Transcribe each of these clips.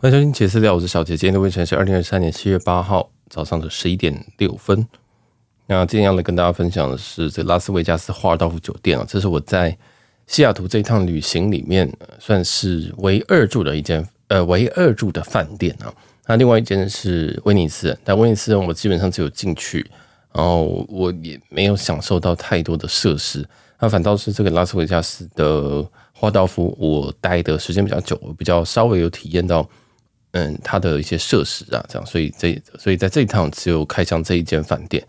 欢迎收听杰私聊，我是小杰。今天的凌晨是二零二三年七月八号早上的十一点六分。那今天要来跟大家分享的是这拉斯维加斯华尔道夫酒店啊，这是我在西雅图这一趟旅行里面算是唯二住的一间呃唯二住的饭店啊。那另外一间是威尼斯，但威尼斯我基本上只有进去，然后我也没有享受到太多的设施。那反倒是这个拉斯维加斯的华尔道夫，我待的时间比较久，我比较稍微有体验到，嗯，它的一些设施啊，这样，所以这所以在这一趟只有开箱这一间饭店。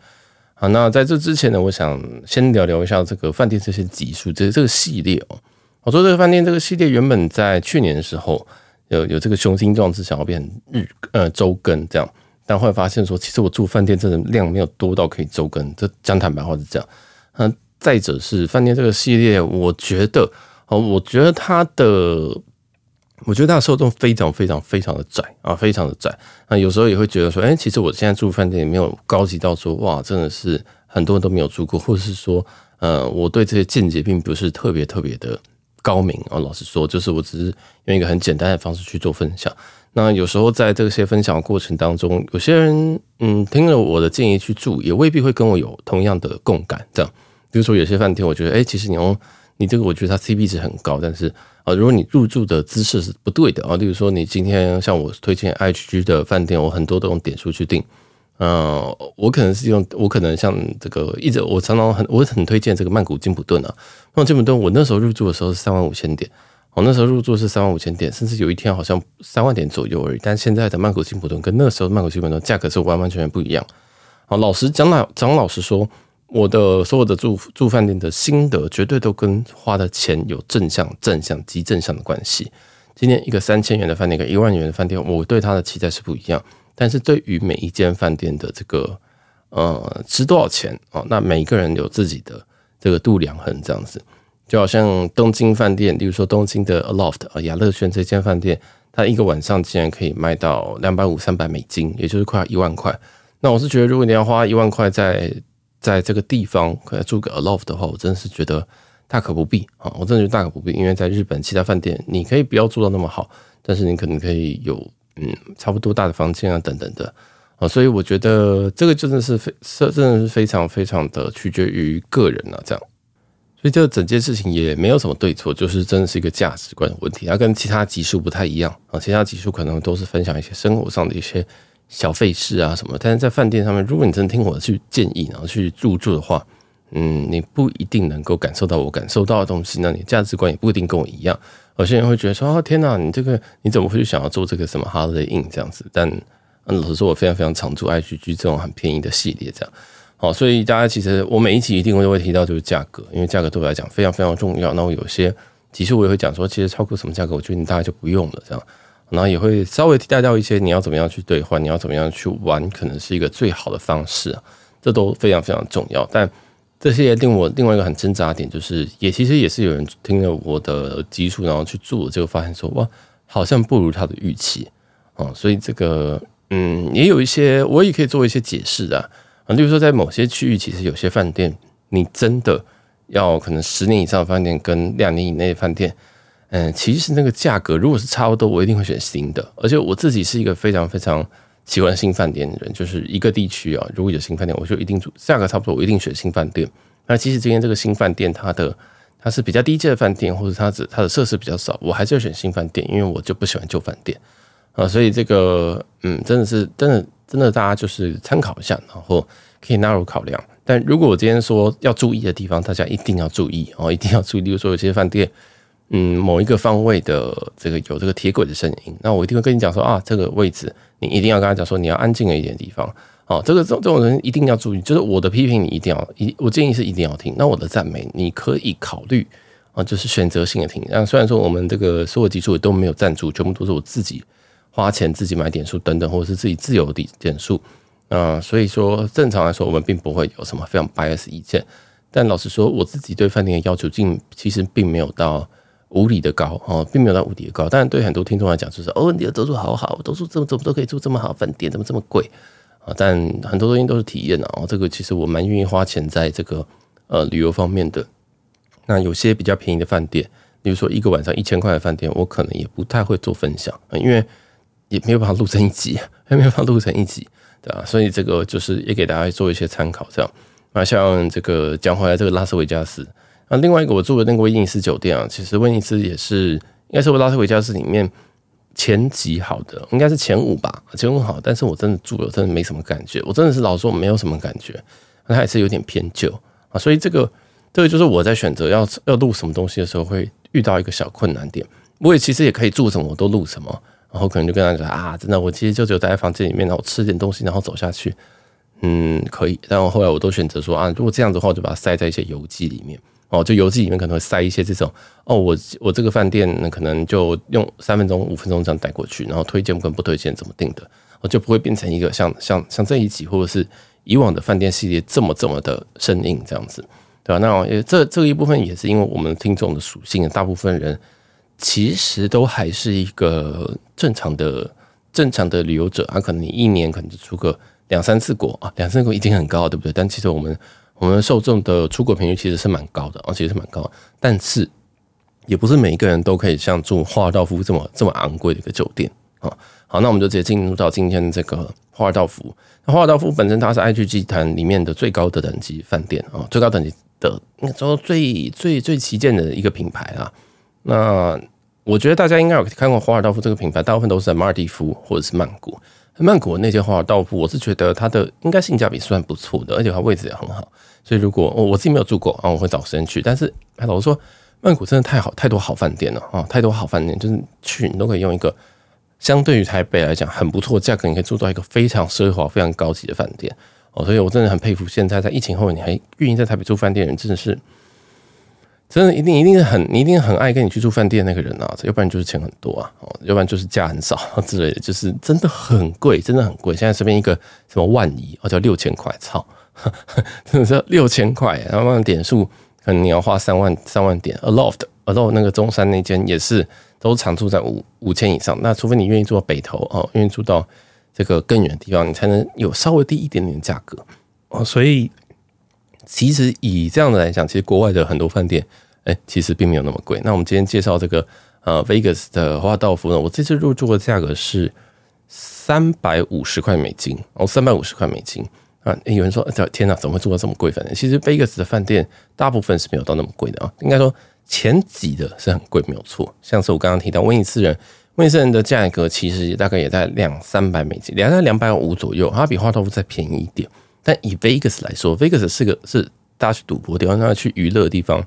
好，那在这之前呢，我想先聊聊一下这个饭店这些集数，这这个系列哦。我说这个饭店这个系列原本在去年的时候有有这个雄心壮志，想要变成日呃周更这样，但后来发现说，其实我住饭店真的量没有多到可以周更，这讲坦白话是这样，嗯。再者是饭店这个系列，我觉得哦，我觉得它的，我觉得它的受众非常非常非常的窄啊，非常的窄。那有时候也会觉得说，哎，其实我现在住饭店也没有高级到说，哇，真的是很多人都没有住过，或者是说，呃，我对这些见解并不是特别特别的高明啊。老实说，就是我只是用一个很简单的方式去做分享。那有时候在这些分享的过程当中，有些人嗯听了我的建议去住，也未必会跟我有同样的共感，这样。比如说有些饭店，我觉得，哎，其实你用你这个，我觉得它 CP 值很高，但是啊，如果你入住的姿势是不对的啊，例如说你今天像我推荐 IHG 的饭店，我很多都用点数去订，嗯，我可能是用，我可能像这个一直我常常很我很推荐这个曼谷金普顿啊，那金普顿我那时候入住的时候是三万五千点，我那时候入住是三万五千点，甚至有一天好像三万点左右而已，但现在的曼谷金普顿跟那时候曼谷金普顿价格是完完全全不一样。好，老实讲老讲老实说。我的所有的住住饭店的心得，绝对都跟花的钱有正向、正向及正向的关系。今天一个三千元的饭店跟一万元的饭店，我对它的期待是不一样。但是对于每一间饭店的这个呃值多少钱哦，那每一个人有自己的这个度量衡，这样子。就好像东京饭店，例如说东京的 Aloft 啊雅乐轩这间饭店，它一个晚上竟然可以卖到两百五、三百美金，也就是快一万块。那我是觉得，如果你要花一万块在在这个地方可能住个 Aloft 的话，我真的是觉得大可不必啊！我真的觉得大可不必，因为在日本其他饭店，你可以不要住到那么好，但是你可能可以有嗯差不多大的房间啊等等的啊，所以我觉得这个真的是非真的是非常非常的取决于个人啊，这样，所以这整件事情也没有什么对错，就是真的是一个价值观的问题，它跟其他集数不太一样啊，其他集数可能都是分享一些生活上的一些。小费事啊什么，但是在饭店上面，如果你真的听我的去建议，然后去入住的话，嗯，你不一定能够感受到我感受到的东西，那你价值观也不一定跟我一样。有些人会觉得说，哦天哪，你这个你怎么会去想要做这个什么 Holiday Inn 这样子？但，老实说，我非常非常常住 IHG 这种很便宜的系列，这样。好，所以大家其实我每一集一定会会提到就是价格，因为价格对我来讲非常非常重要。那我有些其实我也会讲说，其实超过什么价格，我觉得你大概就不用了这样。然后也会稍微替代掉一些你要怎么样去兑换，你要怎么样去玩，可能是一个最好的方式啊，这都非常非常重要。但这些令我另外一个很挣扎的点，就是也其实也是有人听了我的基数，然后去做，就发现说哇，好像不如他的预期啊。所以这个嗯，也有一些我也可以做一些解释啊啊，例如说在某些区域，其实有些饭店你真的要可能十年以上的饭店跟两年以内的饭店。嗯，其实那个价格如果是差不多，我一定会选新的。而且我自己是一个非常非常喜欢新饭店的人，就是一个地区啊，如果有新饭店，我就一定住价格差不多，我一定选新饭店。那其实今天这个新饭店，它的它是比较低阶的饭店，或者它只它的设施比较少，我还是要选新饭店，因为我就不喜欢旧饭店啊。所以这个嗯，真的是真的真的，大家就是参考一下，然后可以纳入考量。但如果我今天说要注意的地方，大家一定要注意哦，一定要注意。例如说有些饭店。嗯，某一个方位的这个有这个铁轨的声音，那我一定会跟你讲说啊，这个位置你一定要跟他讲说，你要安静一点地方。哦，这个这这种人一定要注意，就是我的批评你一定要一，我建议是一定要听。那我的赞美你可以考虑啊，就是选择性的听。那虽然说我们这个所有集数都没有赞助，全部都是我自己花钱自己买点数等等，或者是自己自由的点数。啊，所以说正常来说，我们并不会有什么非常 bias 意见。但老实说，我自己对饭店的要求，竟其实并没有到。无理的高哦，并没有到无理的高，但是对很多听众来讲，就是哦，你的都住好好，都住这么怎么都可以住这么好饭店，怎么这么贵啊？但很多东西都是体验的哦，这个其实我蛮愿意花钱在这个呃旅游方面的。那有些比较便宜的饭店，比如说一个晚上一千块的饭店，我可能也不太会做分享，因为也没有办法录成一集，还 没有办法录成一集，对吧？所以这个就是也给大家做一些参考，这样。那像这个讲回来，这个拉斯维加斯，那另外一个我住的那个威尼斯酒店啊，其实威尼斯也是应该是我拉斯维加斯里面前几好的，应该是前五吧，前五好。但是我真的住了，真的没什么感觉，我真的是老说没有什么感觉，它还是有点偏旧啊。所以这个这个就是我在选择要要录什么东西的时候，会遇到一个小困难点。我也其实也可以住什么我都录什么，然后可能就跟他讲啊，真的，我其实就只有待在房间里面，然后吃点东西，然后走下去。嗯，可以，但我后来我都选择说啊，如果这样子的话，我就把它塞在一些游记里面哦，就游记里面可能会塞一些这种哦，我我这个饭店可能就用三分钟、五分钟这样带过去，然后推荐跟不推荐怎么定的，我就不会变成一个像像像这一集或者是以往的饭店系列这么这么的生硬这样子，对吧？那这这一部分也是因为我们听众的属性，大部分人其实都还是一个正常的正常的旅游者啊，可能你一年可能就出个。两三次国啊，两三次国已经很高，对不对？但其实我们我们受众的出国频率其实是蛮高的，而且是蛮高。但是也不是每一个人都可以像住华尔道夫这么这么昂贵的一个酒店啊。好，那我们就直接进入到今天的这个华尔道夫。那华尔道夫本身它是 IG 集团里面的最高的等级饭店啊，最高等级的应该说最最最旗舰的一个品牌啊。那我觉得大家应该有看过华尔道夫这个品牌，大部分都是在马尔蒂夫或者是曼谷。曼谷的那些华尔道夫，我是觉得它的应该性价比算不错的，而且它位置也很好。所以如果我我自己没有住过啊，我会找时间去。但是老实说，曼谷真的太好，太多好饭店了啊，太多好饭店，就是去你都可以用一个相对于台北来讲很不错价格，你可以住到一个非常奢华、非常高级的饭店哦。所以我真的很佩服现在在疫情后你还愿意在台北住饭店的人，真的是。真的一定一定是很你一定很爱跟你去住饭店那个人啊，要不然就是钱很多啊，哦，要不然就是价很少之类的，就是真的很贵，真的很贵。现在随便一个什么万怡，哦，叫六千块，操，真的是六千块，然后点数可能你要花三万三万点。Aloft，Aloft 那个中山那间也是都常住在五五千以上，那除非你愿意住到北投哦，愿意住到这个更远的地方，你才能有稍微低一点点的价格哦，所以。其实以这样的来讲，其实国外的很多饭店，哎，其实并没有那么贵。那我们今天介绍这个呃 Vegas 的花道夫呢，我这次入住的价格是三百五十块美金哦，三百五十块美金啊。有人说，天哪，怎么会住到这么贵？饭店？其实 Vegas 的饭店大部分是没有到那么贵的啊。应该说前几的是很贵，没有错。像是我刚刚提到威尼斯人，威尼斯人的价格其实大概也在两三百美金，两在两百五左右，它比华尔道夫再便宜一点。但以 Vegas 来说，Vegas 是个是大家去赌博地方，大家去娱乐的地方，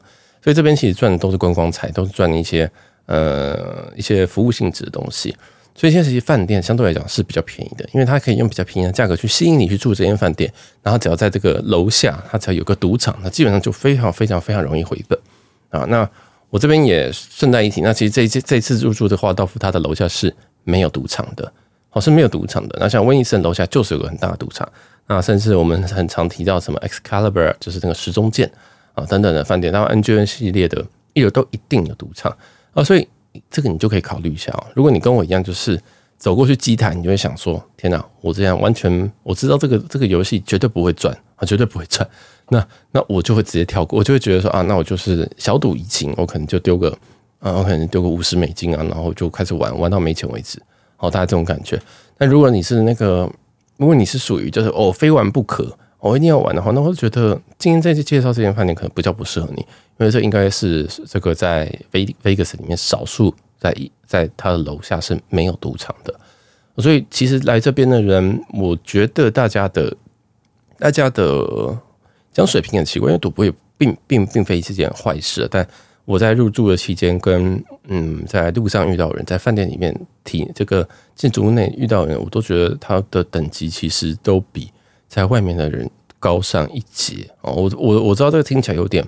所以这边其实赚的都是观光财，都是赚一些呃一些服务性质的东西。所以现在这些饭店相对来讲是比较便宜的，因为它可以用比较便宜的价格去吸引你去住这间饭店，然后只要在这个楼下，它才有个赌场，那基本上就非常非常非常容易回本啊。那我这边也顺带一提，那其实这一这这次入住的华道夫，它的楼下是没有赌场的，哦是没有赌场的。那像威尼斯楼下就是有个很大的赌场。那甚至我们很常提到什么 Excalibur，就是那个时钟剑啊等等的饭店，然后 N G N 系列的一楼都一定有赌场啊，所以这个你就可以考虑一下哦。如果你跟我一样，就是走过去机台，你就会想说：天哪，我这样完全我知道这个这个游戏绝对不会赚啊，绝对不会赚。那那我就会直接跳过，我就会觉得说啊，那我就是小赌怡情，我可能就丢个啊，我可能丢个五十美金啊，然后就开始玩玩到没钱为止。好，大家这种感觉。那如果你是那个。如果你是属于就是哦非玩不可，我、一定要玩的话，那我就觉得今天这次介绍这间饭店可能比较不适合你，因为这应该是这个在 Vegas 里面少数在在他的楼下是没有赌场的，所以其实来这边的人，我觉得大家的大家的讲水平很奇怪，因为赌博也并并并非是件坏事，但。我在入住的期间，跟嗯，在路上遇到人，在饭店里面提这个建筑物内遇到人，我都觉得他的等级其实都比在外面的人高上一截哦。我我我知道这个听起来有点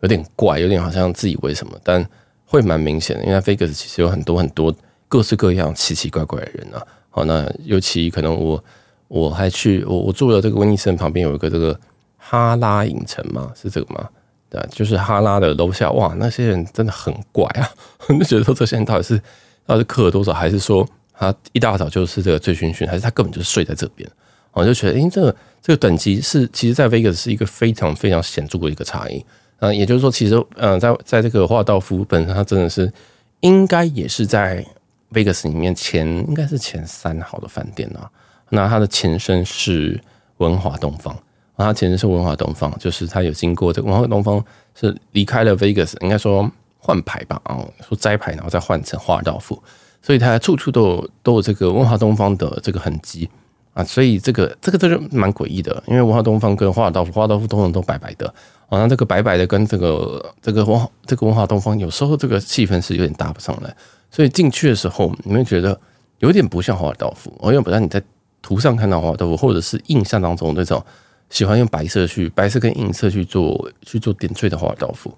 有点怪，有点好像自以为什么，但会蛮明显的，因为 Vegas 其实有很多很多各式各样奇奇怪怪的人啊。好，那尤其可能我我还去我我住了这个威尼斯旁边有一个这个哈拉影城嘛，是这个吗？对，就是哈拉的楼下，哇，那些人真的很怪啊！我 就觉得说，这些人到底是到底是氪了多少，还是说他一大早就是这个醉醺醺，还是他根本就是睡在这边？我就觉得，诶，这个这个等级是，其实，在 Vegas 是一个非常非常显著的一个差异。嗯，也就是说，其实，嗯，在在这个华尔道夫本身，它真的是应该也是在 Vegas 里面前应该是前三好的饭店啊。那它的前身是文华东方，它前身是文华东方，就是它有经过这个文华东方是离开了 Vegas，应该说换牌吧，啊，说摘牌然后再换成华尔道夫，所以它处处都有都有这个文华东方的这个痕迹啊，所以这个这个这个蛮诡异的，因为文华东方跟华尔道夫，华尔道夫通常都白白的，啊，那这个白白的跟这个这个文化这个文华东方有时候这个气氛是有点搭不上来，所以进去的时候你会觉得有点不像华尔道夫，因为本来你在。图上看到华尔道夫，或者是印象当中那种喜欢用白色去白色跟银色去做去做点缀的华尔道夫，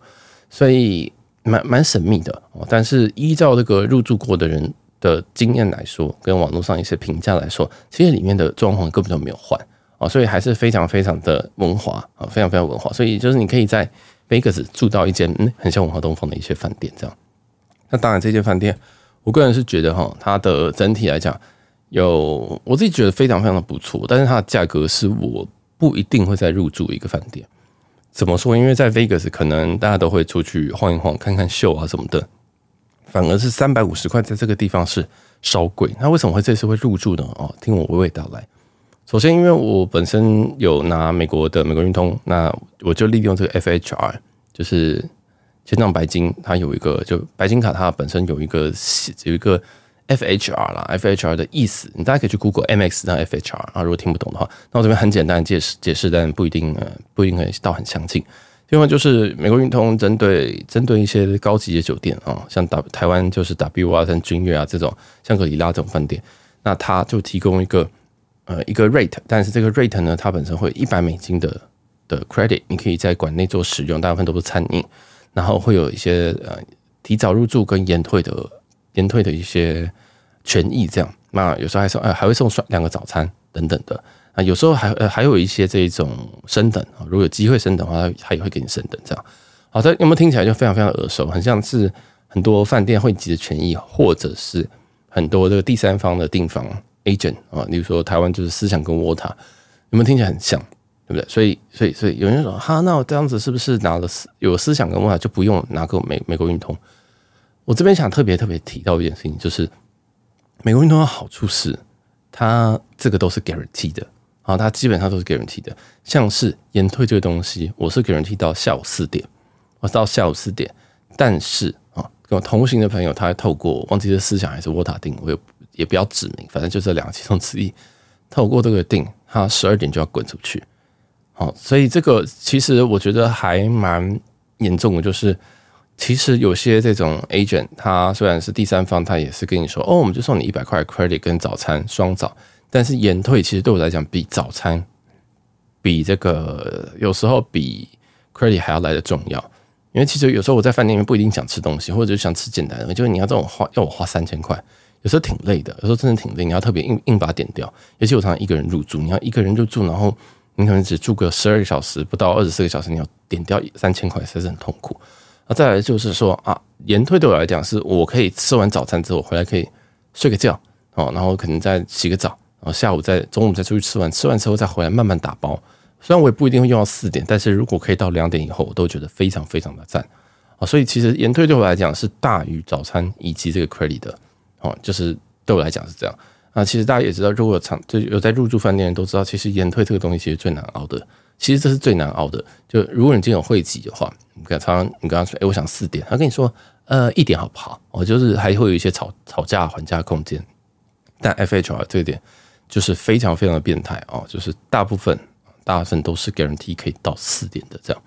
所以蛮蛮神秘的哦。但是依照这个入住过的人的经验来说，跟网络上一些评价来说，其实里面的装潢根本就没有换啊，所以还是非常非常的文华啊，非常非常文华。所以就是你可以在 Vegas 住到一间嗯很像文华东方的一些饭店这样。那当然，这间饭店我个人是觉得哈，它的整体来讲。有我自己觉得非常非常的不错，但是它的价格是我不一定会再入住一个饭店。怎么说？因为在 Vegas 可能大家都会出去晃一晃，看看秀啊什么的，反而是三百五十块在这个地方是稍贵。那为什么会这次会入住呢？哦，听我娓娓道来。首先，因为我本身有拿美国的美国运通，那我就利用这个 FHR，就是签帐白金，它有一个就白金卡，它本身有一个有一个。F H R 啦，F H R 的意思，你大家可以去 Google M X 当 F H R 啊。如果听不懂的话，那我这边很简单解释解释，但不一定呃不一定可以到很详尽。另外就是美国运通针对针对一些高级的酒店啊，像台台湾就是 W 啊、像君悦啊这种，香格里拉这种饭店，那它就提供一个呃一个 rate，但是这个 rate 呢，它本身会一百美金的的 credit，你可以在馆内做使用，大部分都是餐饮，然后会有一些呃提早入住跟延退的。延退的一些权益，这样，那有时候还送，呃，还会送两个早餐等等的啊，有时候还呃还有一些这种升等啊，如果有机会升等的话，他也会给你升等这样。好，的有没有听起来就非常非常耳熟，很像是很多饭店会集的权益，或者是很多这个第三方的订房 agent 啊，例如说台湾就是思想跟窝塔，有没有听起来很像，对不对？所以所以所以有人说，哈，那我这样子是不是拿了思有思想跟窝塔就不用拿个美美国运通？我这边想特别特别提到一件事情，就是美国运通的好处是，它这个都是 guarantee 的啊，它基本上都是 guarantee 的。像是延退这个东西，我是 guarantee 到下午四点，我到下午四点。但是啊，跟我同行的朋友，他还透过忘记是思想还是沃塔定，我也也不要指明，反正就这两个其中之一，透过这个定，他十二点就要滚出去。好，所以这个其实我觉得还蛮严重的，就是。其实有些这种 agent，他虽然是第三方，他也是跟你说，哦，我们就送你一百块 credit 跟早餐双早，但是延退其实对我来讲，比早餐，比这个有时候比 credit 还要来得重要，因为其实有时候我在饭店里面不一定想吃东西，或者就想吃简单的，就是你要这种花要我花三千块，有时候挺累的，有时候真的挺累，你要特别硬硬把它点掉，尤其我常常一个人入住，你要一个人入住，然后你可能只住个十二个小时，不到二十四个小时，你要点掉三千块，实在是很痛苦。那再来就是说啊，延退对我来讲，是我可以吃完早餐之后回来可以睡个觉哦，然后可能再洗个澡，然后下午再中午再出去吃完，吃完之后再回来慢慢打包。虽然我也不一定会用到四点，但是如果可以到两点以后，我都觉得非常非常的赞啊。所以其实延退对我来讲是大于早餐以及这个 credit 的哦，就是对我来讲是这样啊。其实大家也知道，如果常就有在入住饭店都知道，其实延退这个东西其实最难熬的。其实这是最难熬的。就如果你今天有会籍的话，你跟他你跟他说，哎，我想四点，他跟你说，呃，一点好不好？我就是还会有一些吵吵架还价空间。但 FHR 这一点就是非常非常的变态哦，就是大部分大部分都是 guarantee 可以到四点的这样。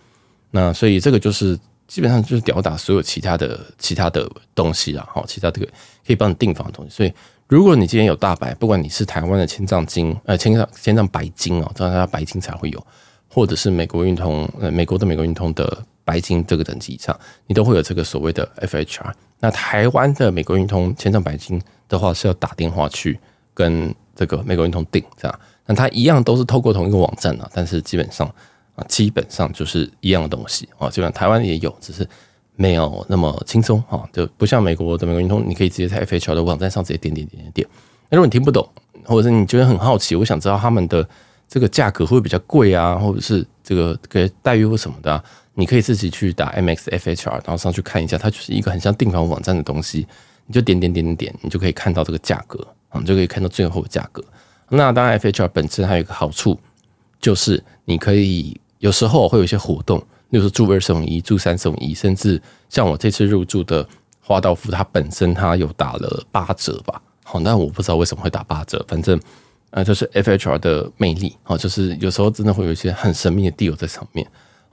那所以这个就是基本上就是吊打所有其他的其他的东西啦，好，其他这个可以帮你订房的东西。所以如果你今天有大白，不管你是台湾的千丈金，呃，千丈千丈白金哦，这样它白金才会有。或者是美国运通，呃，美国的美国运通的白金这个等级以上，你都会有这个所谓的 FHR。那台湾的美国运通千丈白金的话，是要打电话去跟这个美国运通订，这样。那它一样都是透过同一个网站啊，但是基本上啊，基本上就是一样的东西啊。基本上台湾也有，只是没有那么轻松啊，就不像美国的美国运通，你可以直接在 FHR 的网站上直接点点点点点。那如果你听不懂，或者是你觉得很好奇，我想知道他们的。这个价格会不会比较贵啊，或者是这个给待遇或什么的，啊，你可以自己去打 MXFHR，然后上去看一下，它就是一个很像订房网站的东西。你就点点点点点，你就可以看到这个价格啊，你就可以看到最后的价格。那当然，FHR 本身还有一个好处，就是你可以有时候会有一些活动，例如说住二送一、住三送一，甚至像我这次入住的花道夫，它本身它有打了八折吧。好，那我不知道为什么会打八折，反正呃，就是 FHR 的魅力啊，就是有时候真的会有一些很神秘的 deal 在上面。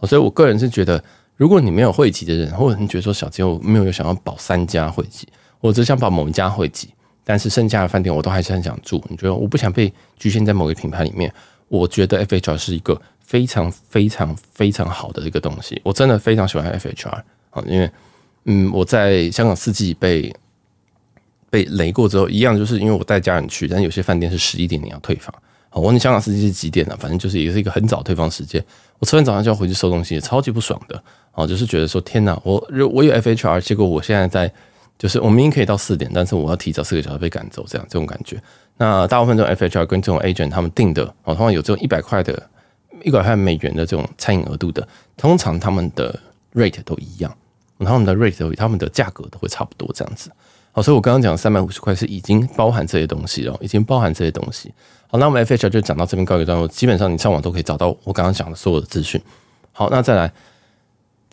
所以我个人是觉得，如果你没有会籍的人，或者你觉得说小杰我没有想要保三家会籍，我只想保某一家会籍。但是剩下的饭店我都还是很想住。你觉得我不想被局限在某个品牌里面？我觉得 FHR 是一个非常非常非常好的一个东西。我真的非常喜欢 FHR 啊，因为嗯，我在香港四季被被雷过之后，一样就是因为我带家人去，但有些饭店是十一点你要退房。我问你香港四季是几点呢？反正就是也是一个很早退房时间。我吃完早上就要回去收东西，超级不爽的。哦，就是觉得说天哪，我我有 FHR，结果我现在在。就是我明明可以到四点，但是我要提早四个小时被赶走，这样这种感觉。那大部分这种 FHR 跟这种 agent 他们定的哦，通常有这种一百块的、一百块美元的这种餐饮额度的，通常他们的 rate 都一样，他们的 rate 都他们的价格都会差不多这样子。好，所以我刚刚讲三百五十块是已经包含这些东西了，已经包含这些东西。好，那我们 FHR 就讲到这边告一段落，基本上你上网都可以找到我刚刚讲的所有的资讯。好，那再来。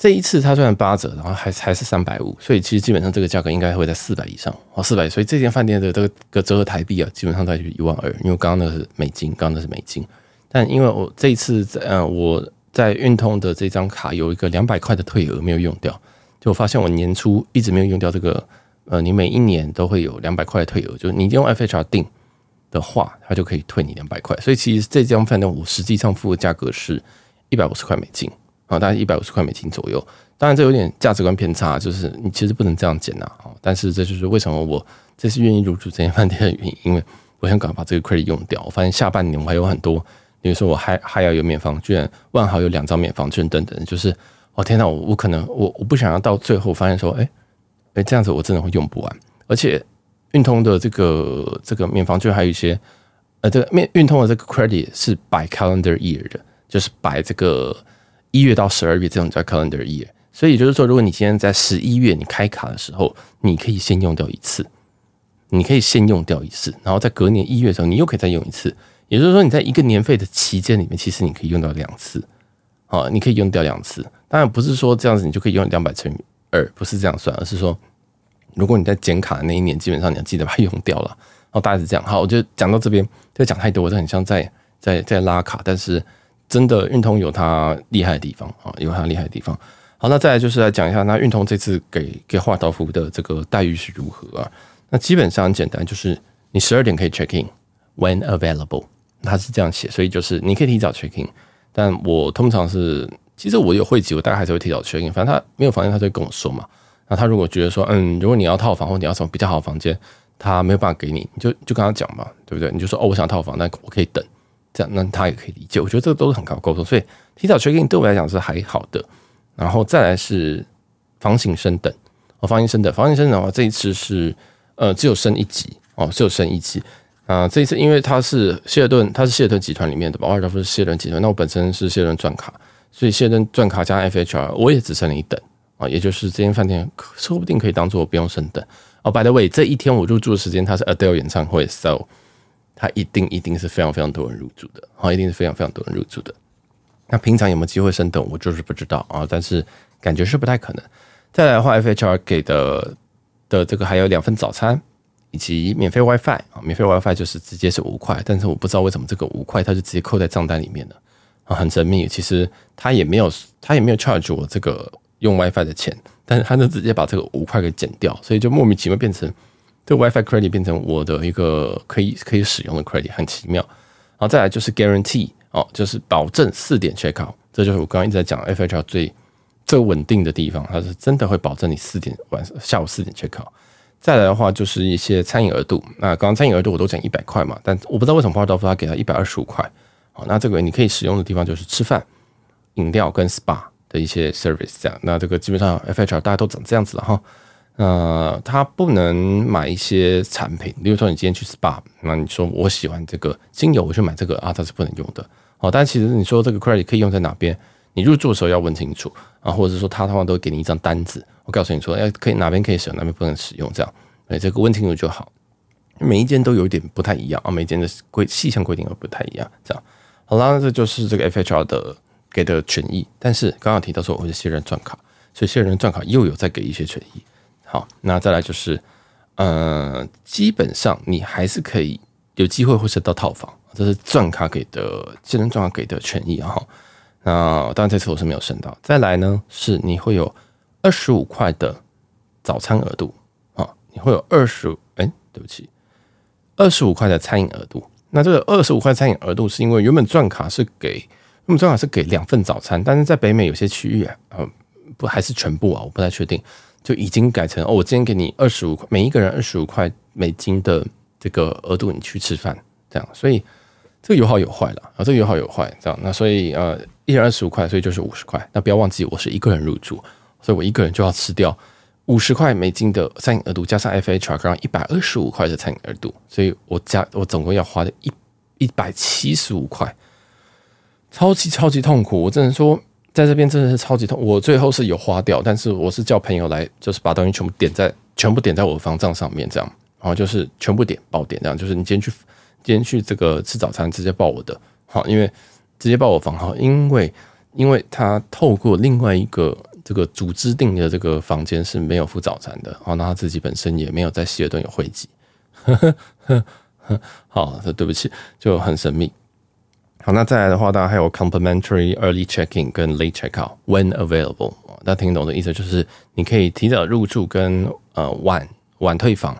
这一次它虽然八折，然后还还是三百五，所以其实基本上这个价格应该会在四百以上哦，四百。所以这间饭店的这个折合台币啊，基本上大概就是一万二。因为刚刚那个是美金，刚刚那是美金。但因为我这一次在嗯，我在运通的这张卡有一个两百块的退额没有用掉，就我发现我年初一直没有用掉这个呃，你每一年都会有两百块的退额，就是你用 FHR 订的话，它就可以退你两百块。所以其实这间饭店我实际上付的价格是一百五十块美金。啊，大概一百五十块美金左右。当然，这有点价值观偏差，就是你其实不能这样减呐。但是这就是为什么我这次愿意入住这间饭店的原因，因为我想赶快把这个 credit 用掉。我发现下半年我还有很多，比如说我还还要有免房券，万豪有两张免房券等等。就是，哦天哪，我我可能我我不想要到最后发现说，哎哎这样子我真的会用不完。而且运通的这个这个免房券还有一些，呃，这个免运通的这个 credit 是 by calendar year 的，就是 by 这个。一月到十二月这种叫 calendar year，所以就是说，如果你今天在十一月你开卡的时候，你可以先用掉一次，你可以先用掉一次，然后在隔年一月的时候，你又可以再用一次。也就是说，你在一个年费的期间里面，其实你可以用到两次，啊，你可以用掉两次。当然不是说这样子你就可以用两百乘以二，不是这样算，而是说，如果你在剪卡的那一年，基本上你要记得把它用掉了。然后大概是这样。好，我就讲到这边，这个讲太多，我就很像在在在拉卡，但是。真的运通有它厉害的地方啊，有它厉害的地方。好，那再来就是来讲一下，那运通这次给给华道夫的这个待遇是如何啊？那基本上很简单，就是你十二点可以 check in when available，他是这样写，所以就是你可以提早 check in。但我通常是，其实我有会籍，我大概还是会提早 check in。反正他没有房间，他就会跟我说嘛。那他如果觉得说，嗯，如果你要套房或你要什么比较好的房间，他没有办法给你，你就就跟他讲嘛，对不对？你就说哦，我想套房，那我可以等。这样，那他也可以理解。我觉得这个都是很好沟通，所以提早 check in 对我来讲是还好的。然后再来是房型升等，哦，房型升等，房型升等的话，这一次是呃只有升一级哦，只有升一级啊。这一次因为它是希尔顿，它是希尔顿集团里面的吧，华尔夫是希尔顿集团。那我本身是希尔顿钻卡，所以希尔顿钻卡加 FHR，我也只升了一等啊，也就是这间饭店说不定可以当做不用升等哦。By the way，这一天我入住的时间，它是 Adele 演唱会，so。它一定一定是非常非常多人入住的，好，一定是非常非常多人入住的。那平常有没有机会升等，我就是不知道啊，但是感觉是不太可能。再来的话，FHR 给的的这个还有两份早餐，以及免费 WiFi 啊，免费 WiFi 就是直接是五块，但是我不知道为什么这个五块它就直接扣在账单里面了啊，很神秘。其实他也没有他也没有 charge 我这个用 WiFi 的钱，但是他就直接把这个五块给减掉，所以就莫名其妙变成。这个 WiFi credit 变成我的一个可以可以使用的 credit，很奇妙。然后再来就是 guarantee 哦，就是保证四点 check out，这就是我刚刚一直在讲 FHR 最最稳定的地方，它是真的会保证你四点晚下午四点 check out。再来的话就是一些餐饮额度，那刚刚餐饮额度我都讲一百块嘛，但我不知道为什么花道夫他给他一百二十五块。好，那这个你可以使用的地方就是吃饭、饮料跟 SPA 的一些 service 这样。那这个基本上 FHR 大家都长这样子了哈。呃，他不能买一些产品，比如说你今天去 SPA，那你说我喜欢这个精油，我去买这个啊，它是不能用的。哦，但其实你说这个 credit 可以用在哪边？你入住的时候要问清楚啊，或者是说他通常都会给你一张单子，我告诉你说，哎，可以哪边可以使用，哪边不能使用，这样哎，这个问清楚就好。每一间都有一点不太一样啊，每间的规细项规定都不太一样。这样好啦，这就是这个 FHR 的给的权益。但是刚刚提到说我是新人钻卡，所以新人钻卡又有再给一些权益。好，那再来就是，呃，基本上你还是可以有机会会升到套房，这是钻卡给的新人钻卡给的权益哈。那当然这次我是没有升到。再来呢，是你会有二十五块的早餐额度啊，你会有二十五，哎，对不起。二十五块的餐饮额度，那这个二十五块餐饮额度是因为原本钻卡是给，原本钻卡是给两份早餐，但是在北美有些区域啊，不还是全部啊，我不太确定，就已经改成哦，我今天给你二十五块，每一个人二十五块美金的这个额度，你去吃饭这样，所以这个有好有坏了啊，这个有好有坏这样，那所以呃，一人二十五块，所以就是五十块，那不要忘记我是一个人入住，所以我一个人就要吃掉。五十块美金的餐饮额度加上 FHR，然后一百二十五块的餐饮额度，所以我加我总共要花的一一百七十五块，超级超级痛苦。我只能说，在这边真的是超级痛。我最后是有花掉，但是我是叫朋友来，就是把东西全部点在全部点在我的房账上面，这样，然后就是全部点爆点，这样就是你今天去今天去这个吃早餐，直接报我的好，因为直接报我房号，因为因为他透过另外一个。这个组织订的这个房间是没有付早餐的，哦，那他自己本身也没有在希尔顿有会籍，好，对不起，就很神秘。好，那再来的话，大家还有 complimentary early check-in 跟 late check-out when available，大家听懂的意思就是你可以提早入住跟呃晚晚退房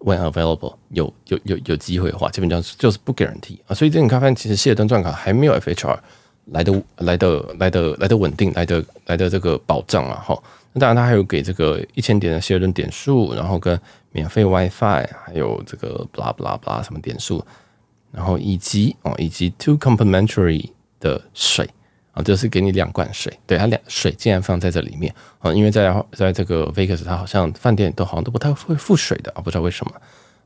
when available 有有有有机会的话，基本上就是不 guarantee 啊，所以这你看，发现其实希尔顿钻卡还没有 FHR。来的来的来的来的稳定，来的来的这个保障啊，哈。那当然，他还有给这个一千点的希尔顿点数，然后跟免费 WiFi，还有这个 blah blah blah 什么点数，然后以及哦，以及 two complimentary 的水啊，就是给你两罐水。对，它两水竟然放在这里面啊，因为在在这个 Vegas，它好像饭店都好像都不太会附水的啊，不知道为什么。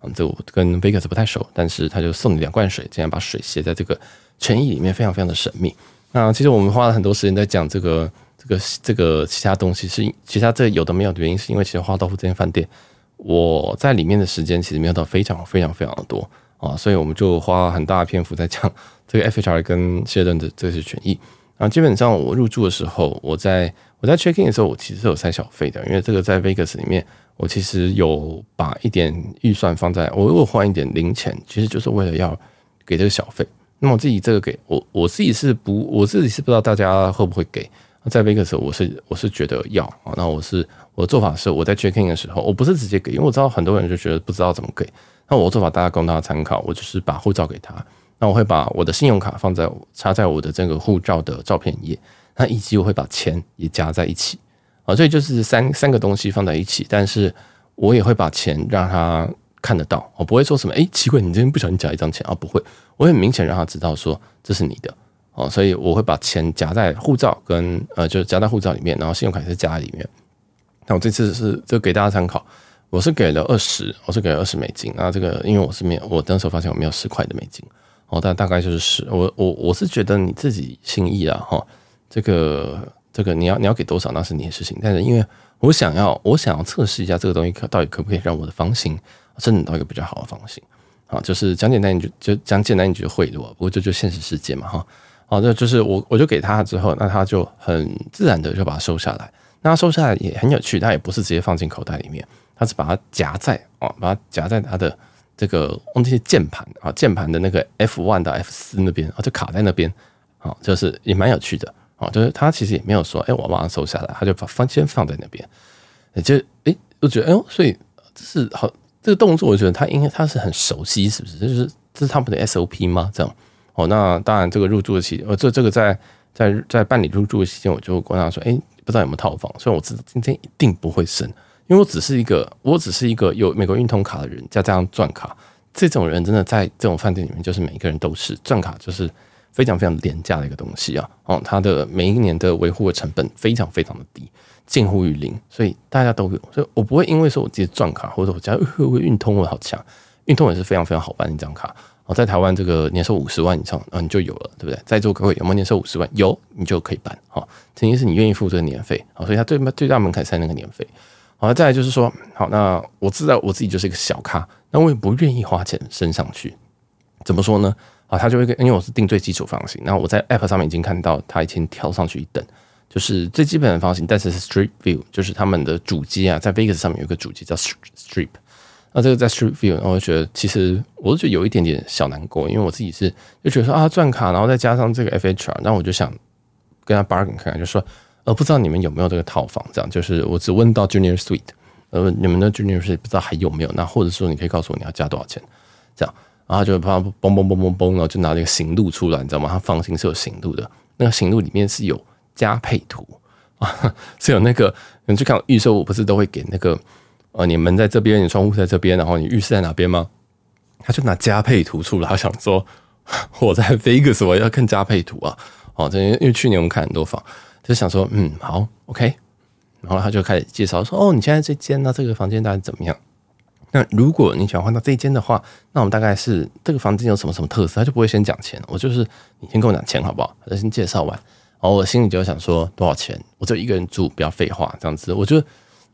嗯，这我跟 Vegas 不太熟，但是他就送你两罐水，竟然把水写在这个权益里面，非常非常的神秘。那其实我们花了很多时间在讲这个、这个、这个其他东西，是其他这有的没有的原因，是因为其实花道夫这间饭店，我在里面的时间其实没有到非常非常非常的多啊，所以我们就花很大的篇幅在讲这个 FHR 跟希尔顿的这些权益。然后基本上我入住的时候，我在我在 check in 的时候，我其实是有塞小费的，因为这个在 Vegas 里面，我其实有把一点预算放在，我如果换一点零钱，其实就是为了要给这个小费。那么我自己这个给我我自己是不我自己是不知道大家会不会给，在 Vegas 我是我是觉得要啊，那我是我的做法是我在 check in 的时候，我不是直接给，因为我知道很多人就觉得不知道怎么给，那我的做法大家供大家参考，我就是把护照给他，那我会把我的信用卡放在插在我的这个护照的照片页，那以及我会把钱也加在一起啊，所以就是三三个东西放在一起，但是我也会把钱让他。看得到，我不会说什么，哎，奇怪，你今天不小心夹一张钱啊？不会，我很明显让他知道说这是你的哦，所以我会把钱夹在护照跟呃，就是夹在护照里面，然后信用卡也是夹在里面。那我这次是就给大家参考，我是给了二十，我是给了二十美金啊。这个因为我是没有，我那时候发现我没有十块的美金哦，但大概就是十。我我我是觉得你自己心意啊，哈，这个这个你要你要给多少那是你的事情，但是因为我想要我想要测试一下这个东西可到底可不可以让我的房型。真的到一个比较好的方式啊，就是讲简单你就就讲简单你就会了，不过这就现实世界嘛哈。好，那就是我我就给他之后，那他就很自然的就把它收下来。那他收下来也很有趣，他也不是直接放进口袋里面，他是把它夹在啊，把它夹在他的这个忘记键盘啊，键盘的那个 F one 到 F 四那边啊，就卡在那边啊，就是也蛮有趣的啊，就是他其实也没有说哎，我马上收下来，他就把放先放在那边，就哎，我觉得哎，所以这是好。这个动作，我觉得他应该他是很熟悉，是不是？这就是这是他们的 SOP 吗？这样哦，那当然，这个入住的期间，呃，这这个在在在办理入住的期间，我就跟他说，哎，不知道有没有套房？所以我知道今天一定不会升，因为我只是一个我只是一个有美国运通卡的人，加这样钻卡，这种人真的在这种饭店里面，就是每一个人都是钻卡，就是非常非常廉价的一个东西啊。哦，它的每一年的维护的成本非常非常的低。近乎于零，所以大家都有，所以我不会因为说我自己钻卡或者我家会会运通我好强，运通也是非常非常好办一张卡。哦，在台湾这个年收五十万以上啊，你就有了，对不对？在座各位有没有年收五十万？有，你就可以办。好，前提是你愿意付这个年费。好，所以它最最大门槛是那个年费。好，再来就是说，好，那我知道我自己就是一个小咖，那我也不愿意花钱升上去。怎么说呢？啊，他就会跟，因为我是定最基础房型，那我在 App 上面已经看到他已经跳上去一等，就是最基本的房型，但是是 Street View，就是他们的主机啊，在 Vegas 上面有一个主机叫 Strip。那这个在 Street View，然后我就觉得其实我都觉得有一点点小难过，因为我自己是就觉得说啊，钻卡，然后再加上这个 FHR，那我就想跟他 bargain 看看，就说呃，不知道你们有没有这个套房，这样就是我只问到 Junior Suite，呃，你们的 Junior Suite 不知道还有没有，那或者说你可以告诉我你要加多少钱，这样。然后就砰嘣嘣嘣嘣嘣，然后就拿了一个行路出来，你知道吗？它房型是有行路的，那个行路里面是有加配图啊，是有那个你去看预售，我不是都会给那个呃，你门在这边，你窗户在这边，然后你浴室在哪边吗？他就拿加配图出来，他想说 我在 Vegas 我要看加配图啊，哦，这因为去年我们看很多房，就想说嗯好 OK，然后他就开始介绍说哦，你现在这间呢，这个房间大概怎么样？那如果你想换到这间的话，那我们大概是这个房间有什么什么特色，他就不会先讲钱。我就是你先跟我讲钱好不好？他先介绍完，然后我心里就想说多少钱？我就一个人住，不要废话，这样子。我就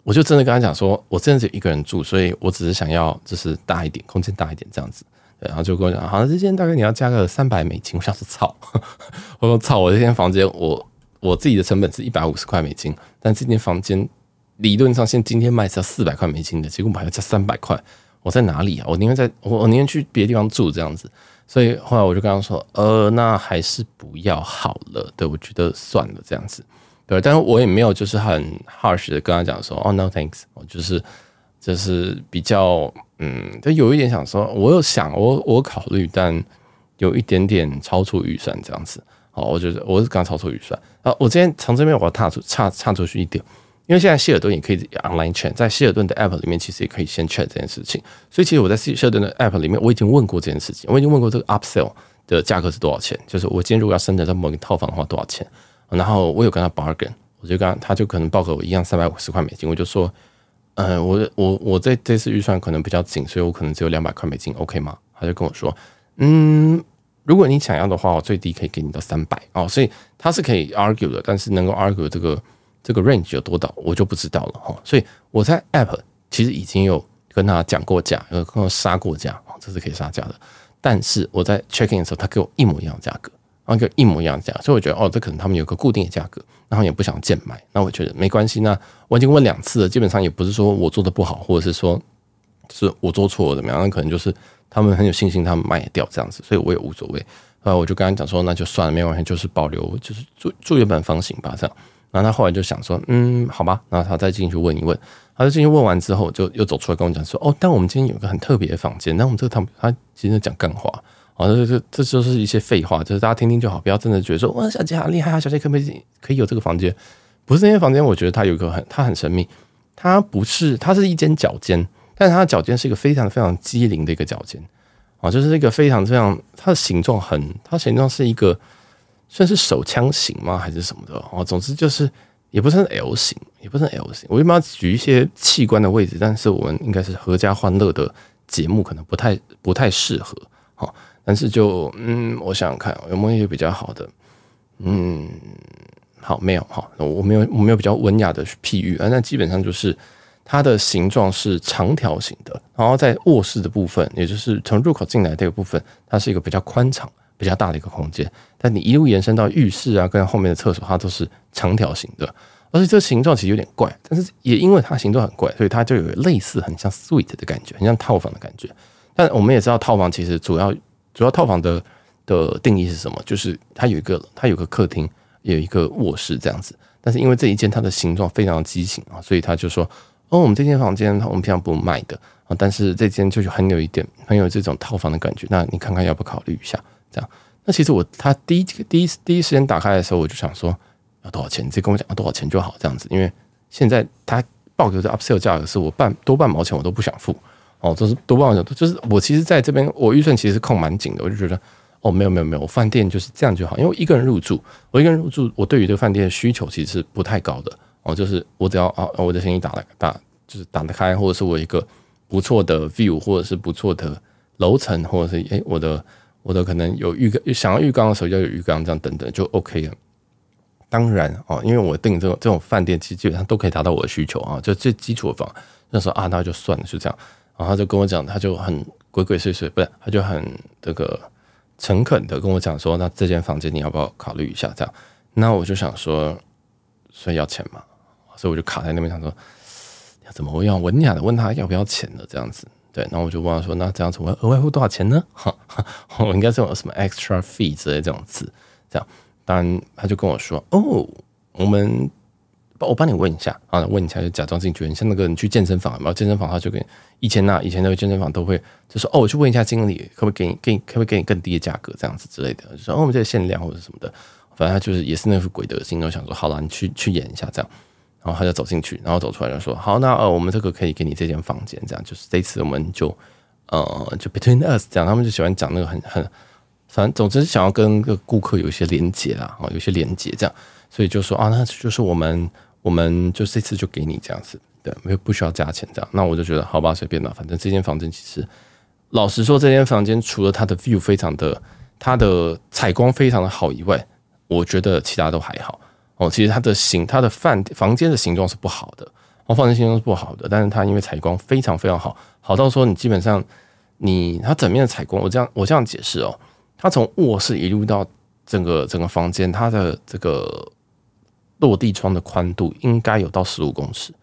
我就真的跟他讲说，我真的只一个人住，所以我只是想要就是大一点，空间大一点这样子。然后就跟我讲，好像，这间大概你要加个三百美金。我想说操，我说操，我这间房间我我自己的成本是一百五十块美金，但这间房间。理论上，现今天卖是要四百块美金的，结果我还要加三百块，我在哪里啊？我宁愿在我我宁愿去别的地方住这样子，所以后来我就跟他说，呃，那还是不要好了。对，我觉得算了这样子，对，但是我也没有就是很 harsh 的跟他讲说，哦，no thanks，我就是就是比较嗯，就有一点想说，我有想我我考虑，但有一点点超出预算这样子。好，我觉得我是刚超出预算啊，我今天从这边我要踏出差差出去一点。因为现在希尔顿也可以 online check，在希尔顿的 app 里面，其实也可以先 check 这件事情。所以其实我在希尔顿的 app 里面，我已经问过这件事情，我已经问过这个 upsell 的价格是多少钱，就是我今天如果要升级到某个套房的话多少钱。然后我有跟他 bargain，我就跟他，他就可能报给我一样三百五十块美金，我就说，嗯，我我我这这次预算可能比较紧，所以我可能只有两百块美金，OK 吗？他就跟我说，嗯，如果你想要的话，我最低可以给你到三百哦。所以他是可以 argue 的，但是能够 argue 这个。这个 range 有多大，我就不知道了哈。所以我在 App 其实已经有跟他讲过价，有跟我杀过价，这是可以杀价的。但是我在 checking 的时候，他给我一模一样的价格，然后给我一模一样的价，所以我觉得哦，这可能他们有个固定的价格，然后也不想贱卖。那我觉得没关系，那我已经问两次了，基本上也不是说我做的不好，或者是说是我做错了怎么样，那可能就是他们很有信心，他们卖掉这样子，所以我也无所谓。后来我就跟他讲说，那就算了，没有关系，就是保留，就是住住原本房型吧，这样。然后他后来就想说，嗯，好吧，然后他再进去问一问，他就进去问完之后，就又走出来跟我讲说，哦，但我们今天有个很特别的房间，那我们这个他他其实讲干话，啊，这这这就是一些废话，就是大家听听就好，不要真的觉得说，哇，小杰好厉害啊，小杰可不可以可以有这个房间？不是那间房间，我觉得它有一个很，它很神秘，它不是，它是一间脚间，但是它的脚尖是一个非常非常机灵的一个脚尖，啊，就是一个非常非常，它的形状很，它形状是一个。算是手枪型吗？还是什么的？哦，总之就是也不是 L 型，也不是 L 型。我一般要举一些器官的位置？但是我们应该是合家欢乐的节目，可能不太不太适合。好，但是就嗯，我想想看有没有一些比较好的。嗯，好，没有好，我没有我没有比较文雅的譬喻啊。那基本上就是它的形状是长条形的，然后在卧室的部分，也就是从入口进来这个部分，它是一个比较宽敞。比较大的一个空间，但你一路延伸到浴室啊，跟后面的厕所，它都是长条形的，而且这个形状其实有点怪，但是也因为它形状很怪，所以它就有类似很像 suite 的感觉，很像套房的感觉。但我们也知道，套房其实主要主要套房的的定义是什么？就是它有一个它有个客厅，有一个卧室这样子。但是因为这一间它的形状非常畸形啊，所以他就说：“哦，我们这间房间我们平常不卖的啊，但是这间就是很有一点很有这种套房的感觉。那你看看要不考虑一下？”这样，那其实我他第一第一第一时间打开的时候，我就想说要多少钱，你直接跟我讲要多少钱就好，这样子。因为现在他报给的 upsell 价格是我半多半毛钱我都不想付哦，就是多半毛钱，就是我其实在这边我预算其实是控蛮紧的，我就觉得哦没有没有没有，我饭店就是这样就好，因为我一个人入住，我一个人入住，我对于这个饭店的需求其实是不太高的哦，就是我只要啊我的生意打了打就是打得开，或者是我一个不错的 view，或者是不错的楼层，或者是诶我的。我的可能有浴缸，想要浴缸的时候要有浴缸，这样等等就 OK 了。当然哦，因为我订这种这种饭店，其实基本上都可以达到我的需求啊，就最基础的房。那时候啊，那就算了，就这样。然后他就跟我讲，他就很鬼鬼祟祟，不是，他就很这个诚恳的跟我讲说，那这间房间你要不要考虑一下？这样，那我就想说，所以要钱嘛，所以我就卡在那边想说，要怎么我要文雅的问他要不要钱的这样子。对，然后我就问他说，那这样子我额外付多少钱呢？哈，我应该是有什么 extra fee 之类这种字，这样。当然，他就跟我说，哦，我们。我帮你问一下啊，问一下就假装自己觉得你像那个人去健身房，然后健身房他就跟以前那以前那个健身房都会就说哦，我去问一下经理可不可以给你给你可不可以给你更低的价格这样子之类的，就说哦我们这个限量或者什么的，反正他就是也是那副鬼德心，我想说好了，你去去演一下这样，然后他就走进去，然后走出来就说好，那呃我们这个可以给你这间房间这样，就是这次我们就呃就 between us 这样，他们就喜欢讲那个很很反正总之想要跟个顾客有一些连接啦，啊有些连接这样，所以就说啊那就是我们。我们就这次就给你这样子，对，没有不需要加钱这样。那我就觉得好吧，随便吧，反正这间房间其实，老实说，这间房间除了它的 view 非常的，它的采光非常的好以外，我觉得其他都还好哦。其实它的形，它的饭房间的形状是不好的，哦，房间形状是不好的，但是它因为采光非常非常好，好到说你基本上你它整面的采光，我这样我这样解释哦，它从卧室一路到整个整个房间，它的这个。落地窗的宽度应该有到十五公尺，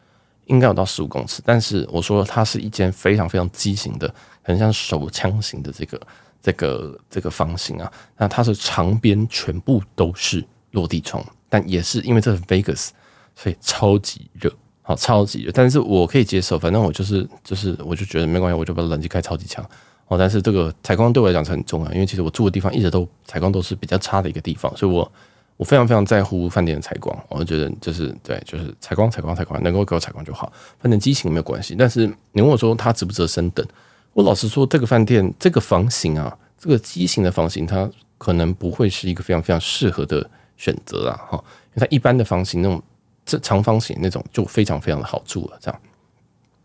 应该有到十五公尺。但是我说它是一间非常非常畸形的，很像手枪型的这个这个这个房型啊。那它的长边全部都是落地窗，但也是因为这是 Vegas，所以超级热，好超级热。但是我可以接受，反正我就是就是我就觉得没关系，我就把冷气开超级强哦。但是这个采光对我来讲是很重要，因为其实我住的地方一直都采光都是比较差的一个地方，所以我。我非常非常在乎饭店的采光，我觉得就是对，就是采光、采光、采光，能够给我采光就好。反正机型没有关系。但是你问我说它值不值得升等？我老实说，这个饭店这个房型啊，这个机型的房型，它可能不会是一个非常非常适合的选择啦。哈。因为它一般的房型那种这长方形那种就非常非常的好住了。这样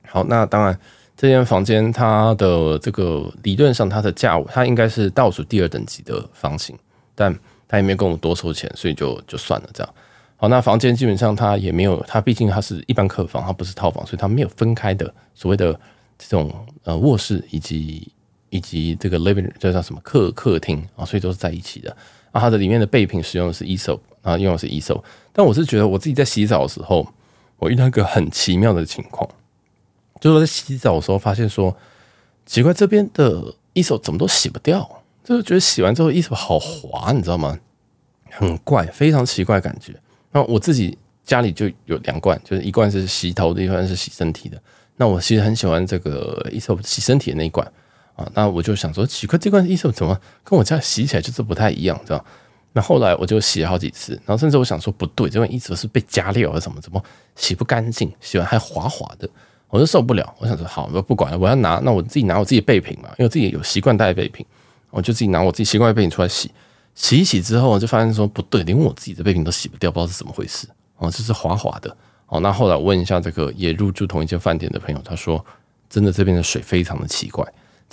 好，那当然这间房间它的这个理论上它的价位，它应该是倒数第二等级的房型，但。他也没有跟我多收钱，所以就就算了这样。好，那房间基本上它也没有，它毕竟它是一般客房，它不是套房，所以它没有分开的所谓的这种呃卧室以及以及这个 living 这叫什么客客厅啊，所以都是在一起的。啊，它的里面的备品使用的是 Aesop 啊，用的是 Aesop。但我是觉得我自己在洗澡的时候，我遇到一个很奇妙的情况，就是我在洗澡的时候发现说，奇怪这边的 Aesop 怎么都洗不掉。就是觉得洗完之后衣服好滑，你知道吗？很怪，非常奇怪感觉。那我自己家里就有两罐，就是一罐是洗头的，一罐是洗身体的。那我其实很喜欢这个 Aesop 洗身体的那一罐啊。那我就想说，奇怪，这罐 Aesop 怎么跟我家洗起来就是不太一样，知道？那后来我就洗了好几次，然后甚至我想说，不对，这罐 Aesop 是被加料还是什么？怎么洗不干净？洗完还滑滑的，我就受不了。我想说，好，我不管了，我要拿，那我自己拿我自己备品嘛，因为我自己有习惯带备品。我就自己拿我自己习惯的备品出来洗，洗一洗之后，我就发现说不对，连我自己的备品都洗不掉，不知道是怎么回事哦，就是滑滑的哦。那后来我问一下这个也入住同一间饭店的朋友，他说真的这边的水非常的奇怪，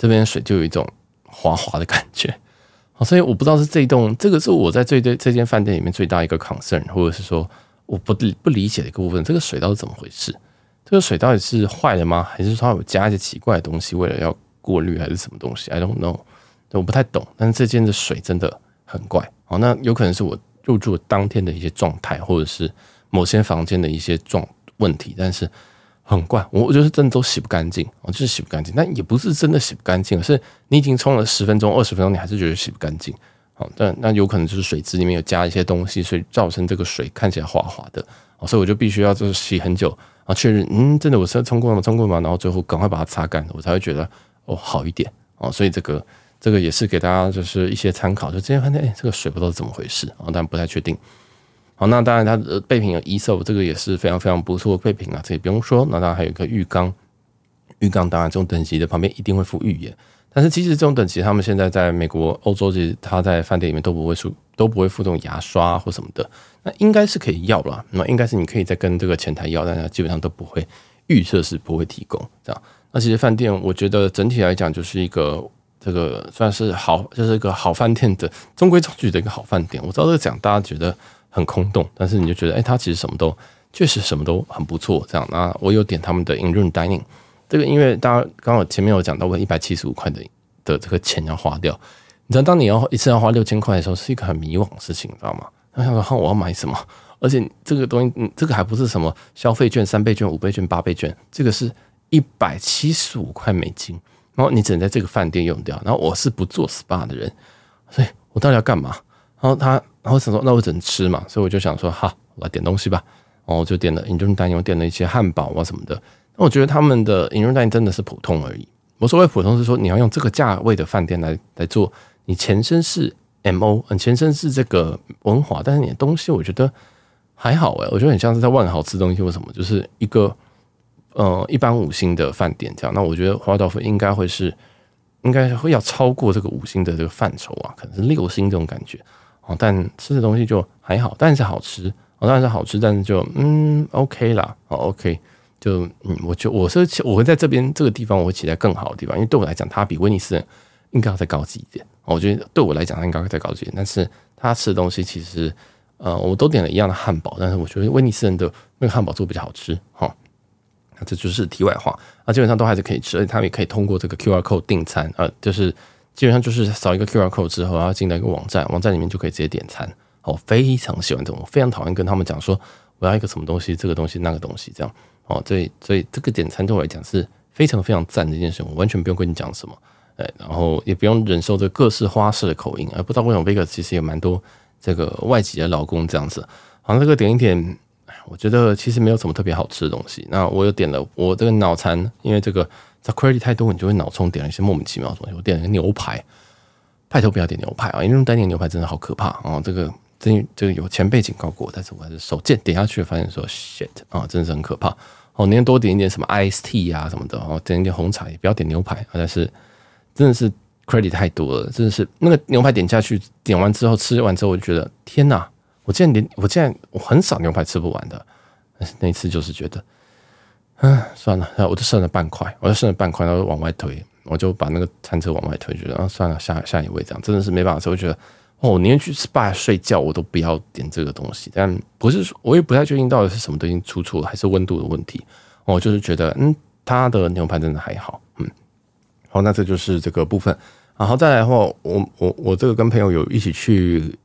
这边水就有一种滑滑的感觉。好，所以我不知道是这一栋，这个是我在这这这间饭店里面最大一个 concern，或者是说我不不理解的一个部分，这个水到底怎么回事？这个水到底是坏了吗？还是说它有加一些奇怪的东西，为了要过滤还是什么东西？I don't know。我不太懂，但是这间的水真的很怪好。那有可能是我入住当天的一些状态，或者是某些房间的一些状问题，但是很怪。我我觉得真的都洗不干净，我就是洗不干净。但也不是真的洗不干净，是你已经冲了十分钟、二十分钟，你还是觉得洗不干净。好，但那有可能就是水质里面有加一些东西，所以造成这个水看起来滑滑的。所以我就必须要就是洗很久啊，确认嗯，真的我是冲过吗？冲过吗？然后最后赶快把它擦干，我才会觉得哦好一点哦。所以这个。这个也是给大家就是一些参考，就这边发现哎，这个水不知道怎么回事啊，但不太确定。好，那当然它的备品有 e s o 这个也是非常非常不错的备品啊，这也不用说。那当然还有一个浴缸，浴缸当然这种等级的旁边一定会附浴盐，但是其实这种等级他们现在在美国、欧洲，其实他在饭店里面都不会附，都不会附这种牙刷或什么的。那应该是可以要了，那应该是你可以再跟这个前台要，但是基本上都不会预设是不会提供这样。那其实饭店我觉得整体来讲就是一个。这个算是好，就是一个好饭店的中规中矩的一个好饭店。我知道这个讲大家觉得很空洞，但是你就觉得，哎，它其实什么都确实什么都很不错。这样，那我有点他们的 in-room dining，这个因为大家刚好前面有讲到，我一百七十五块的的这个钱要花掉。你知道，当你要一次要花六千块的时候，是一个很迷惘的事情，你知道吗？他想说，哈，我要买什么？而且这个东西，嗯，这个还不是什么消费券、三倍券、五倍券、八倍券，这个是一百七十五块美金。然后你只能在这个饭店用掉。然后我是不做 SPA 的人，所以我到底要干嘛？然后他，然后想说，那我只能吃嘛。所以我就想说，哈，我来点东西吧。然后我就点了 in-room dining，我点了一些汉堡啊什么的。那我觉得他们的 in-room dining 真的是普通而已。我所谓普通是说，你要用这个价位的饭店来来做，你前身是 MO，嗯，前身是这个文华，但是你的东西我觉得还好诶，我觉得很像是在万豪吃东西或什么，就是一个。呃，一般五星的饭店这样，那我觉得华尔道夫应该会是，应该会要超过这个五星的这个范畴啊，可能是六星这种感觉哦。但吃的东西就还好，但是好吃哦，当然是好吃，但是就嗯，OK 啦，哦，OK，就嗯，我就我是我会在这边这个地方我会期待更好的地方，因为对我来讲，它比威尼斯人应该要再高级一点。我觉得对我来讲，它应该会再高级一点，但是他吃的东西其实呃，我都点了一样的汉堡，但是我觉得威尼斯人的那个汉堡做比较好吃，哈。那这就是题外话，那基本上都还是可以吃，而且他们也可以通过这个 QR code 订餐，呃，就是基本上就是扫一个 QR code 之后，然后进到一个网站，网站里面就可以直接点餐。哦，非常喜欢这种，我非常讨厌跟他们讲说我要一个什么东西，这个东西那个东西这样。哦，所以所以这个点餐对我来讲是非常非常赞的一件事，我完全不用跟你讲什么，哎，然后也不用忍受这各式花式的口音，而不知道为什么 Vega 其实有蛮多这个外籍的老公这样子，好像这个点一点。我觉得其实没有什么特别好吃的东西。那我又点了我这个脑残，因为这个在 quality 太多，你就会脑充点了一些莫名其妙的东西。我点了个牛排，拜托不要点牛排啊！因为单点牛排真的好可怕啊！这个真这个有前辈警告过，但是我还是手贱点下去，发现说 shit 啊，真的是很可怕。哦，宁愿多点一点什么 ice tea 啊什么的，哦，点一点红茶，也不要点牛排。但是真的是 quality 太多了，真的是那个牛排点下去，点完之后吃完之后，我就觉得天哪！我竟然连我竟然我很少牛排吃不完的，但是那次就是觉得，嗯，算了，我就剩了半块，我就剩了半块，然后往外推，我就把那个餐车往外推，觉得啊，算了，下下一位这样，真的是没办法吃。我觉得哦，宁愿去 SPA 睡觉，我都不要点这个东西。但不是说，我也不太确定到底是什么东西出错了，还是温度的问题。我就是觉得，嗯，他的牛排真的还好，嗯，好，那这就是这个部分。然后再来的话，我我我这个跟朋友有一起去。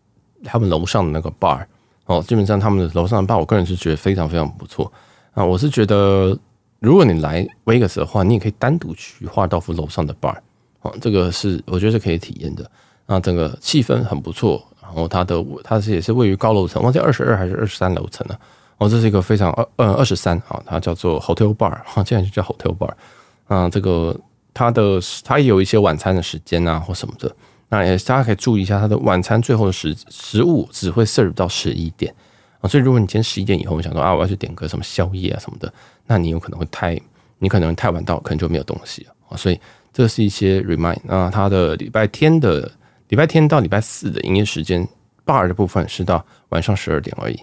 他们楼上的那个 bar 哦，基本上他们的楼上的 bar，我个人是觉得非常非常不错啊。我是觉得，如果你来 Vegas 的话，你也可以单独去华道夫楼上的 bar 哦，这个是我觉得是可以体验的。那整个气氛很不错，然后它的它是也是位于高楼层，忘记二十二还是二十三楼层了。哦，这是一个非常二呃二十三啊，它叫做 Hotel Bar 哈，竟然就叫 Hotel Bar 啊。这个它的它也有一些晚餐的时间啊或什么的。那也大家可以注意一下，它的晚餐最后的食食物只会 serve 到十一点所以如果你今天十一点以后我想说啊，我要去点个什么宵夜啊什么的，那你有可能会太，你可能太晚到，可能就没有东西啊。所以这是一些 remind 那，它的礼拜天的礼拜天到礼拜四的营业时间，bar 的部分是到晚上十二点而已。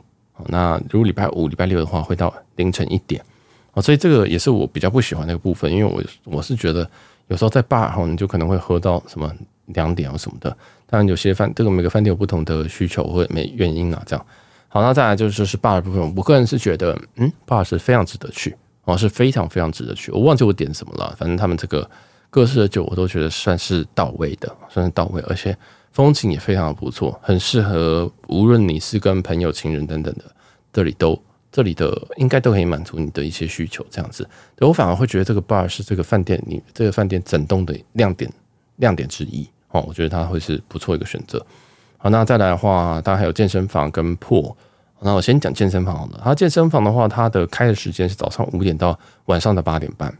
那如果礼拜五、礼拜六的话，会到凌晨一点啊。所以这个也是我比较不喜欢那个部分，因为我我是觉得有时候在 bar 哈，你就可能会喝到什么。两点啊什么的，当然有些饭，这个每个饭店有不同的需求或没原因啊，这样。好，那再来就是是 bar 部分，我个人是觉得，嗯，bar 是非常值得去哦，是非常非常值得去。我忘记我点什么了，反正他们这个各式的酒我都觉得算是到位的，算是到位，而且风景也非常的不错，很适合无论你是跟朋友、情人等等的，这里都这里的应该都可以满足你的一些需求，这样子。我反而会觉得这个 bar 是这个饭店里这个饭店整栋的亮点。亮点之一哦，我觉得它会是不错一个选择。好，那再来的话，当然还有健身房跟破。那我先讲健身房好了。它健身房的话，它的开的时间是早上五点到晚上的八点半。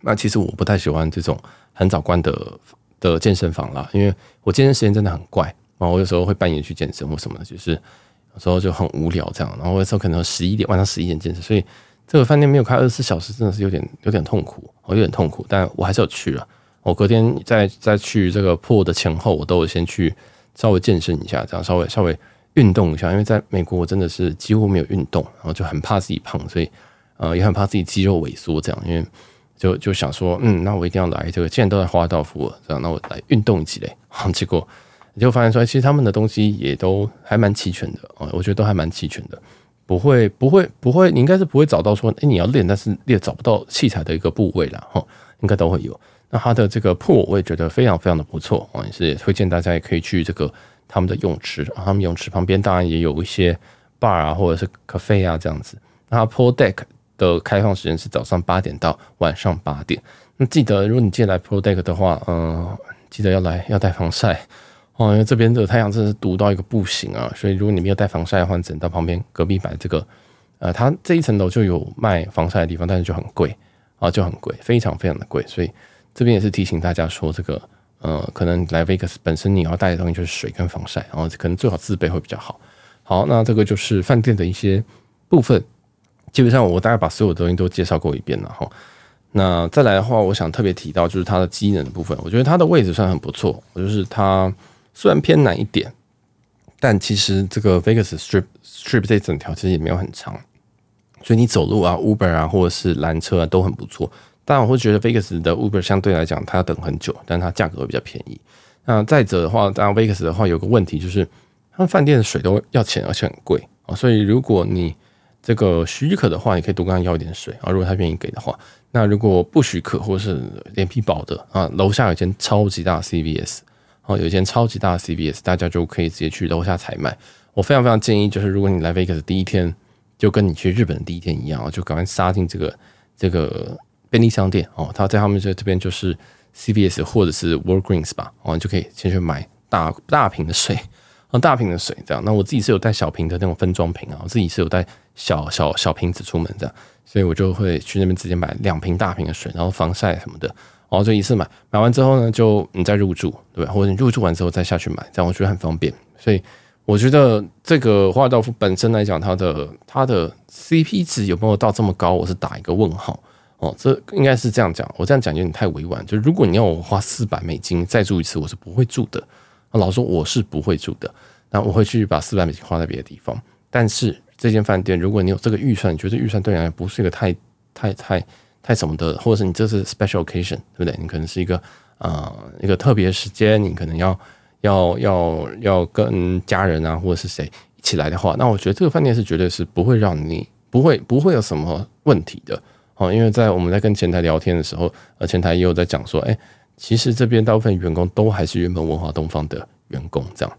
那其实我不太喜欢这种很早关的的健身房啦，因为我健身时间真的很怪啊。我有时候会半夜去健身或什么的，就是有时候就很无聊这样。然后有时候可能十一点晚上十一点健身，所以这个饭店没有开二十四小时，真的是有点有点痛苦，我有点痛苦。但我还是有去了。我隔天再再去这个破的前后，我都有先去稍微健身一下，这样稍微稍微运动一下。因为在美国，我真的是几乎没有运动，然后就很怕自己胖，所以呃也很怕自己肌肉萎缩这样。因为就就想说，嗯，那我一定要来这个，既然都在华尔道夫了，这样那我来运动一起嘞。结果你就发现说，其实他们的东西也都还蛮齐全的啊，我觉得都还蛮齐全的，不会不会不会，你应该是不会找到说，哎，你要练，但是你也找不到器材的一个部位了哈，应该都会有。那它的这个铺我也觉得非常非常的不错啊，也是推荐大家也可以去这个他们的泳池，他们泳池旁边当然也有一些 bar 啊或者是 cafe 啊这样子。那 pool deck 的开放时间是早上八点到晚上八点。那记得如果你进来 pool deck 的话，嗯，记得要来要带防晒哦，因为这边的太阳真的是毒到一个不行啊。所以如果你没有带防晒的话，只能到旁边隔壁摆这个。呃，它这一层楼就有卖防晒的地方，但是就很贵啊，就很贵，非常非常的贵，所以。这边也是提醒大家说，这个呃，可能来 Vegas 本身你要带的东西就是水跟防晒，然后可能最好自备会比较好。好，那这个就是饭店的一些部分，基本上我大概把所有的东西都介绍过一遍了哈。那再来的话，我想特别提到就是它的机能的部分，我觉得它的位置算很不错。就是它虽然偏南一点，但其实这个 Vegas Strip Strip 这整条其实也没有很长，所以你走路啊、Uber 啊或者是拦车啊都很不错。当然我会觉得 Vegas 的 Uber 相对来讲，它要等很久，但它价格会比较便宜。那再者的话，当然 Vegas 的话有个问题就是，他们饭店的水都要钱，而且很贵啊。所以如果你这个许可的话，你可以多跟他要一点水啊。如果他愿意给的话，那如果不许可或是脸皮薄的啊，楼下有一间超级大的 CVS，啊，有一间超级大的 CVS，大家就可以直接去楼下采买。我非常非常建议，就是如果你来 Vegas 第一天，就跟你去日本的第一天一样啊，就赶快杀进这个这个。便利商店哦，他在他们这这边就是 CVS 或者是 Walgreens 吧，哦，你就可以先去买大大瓶的水，啊，大瓶的水这样。那我自己是有带小瓶的那种分装瓶啊，我自己是有带小小小瓶子出门这样，所以我就会去那边直接买两瓶大瓶的水，然后防晒什么的，然后就一次买，买完之后呢，就你再入住，对吧？或者你入住完之后再下去买，这样我觉得很方便。所以我觉得这个华尔道夫本身来讲，它的它的 CP 值有没有到这么高，我是打一个问号。哦，这应该是这样讲。我这样讲有点太委婉。就如果你要我花四百美金再住一次，我是不会住的。老实说，我是不会住的。那我会去把四百美金花在别的地方。但是这间饭店，如果你有这个预算，你觉得预算对你来不是一个太太太太什么的，或者是你这是 special occasion，对不对？你可能是一个啊、呃、一个特别时间，你可能要要要要跟家人啊或者是谁一起来的话，那我觉得这个饭店是绝对是不会让你不会不会有什么问题的。哦，因为在我们在跟前台聊天的时候，呃，前台也有在讲说，哎，其实这边大部分员工都还是原本文化东方的员工，这样。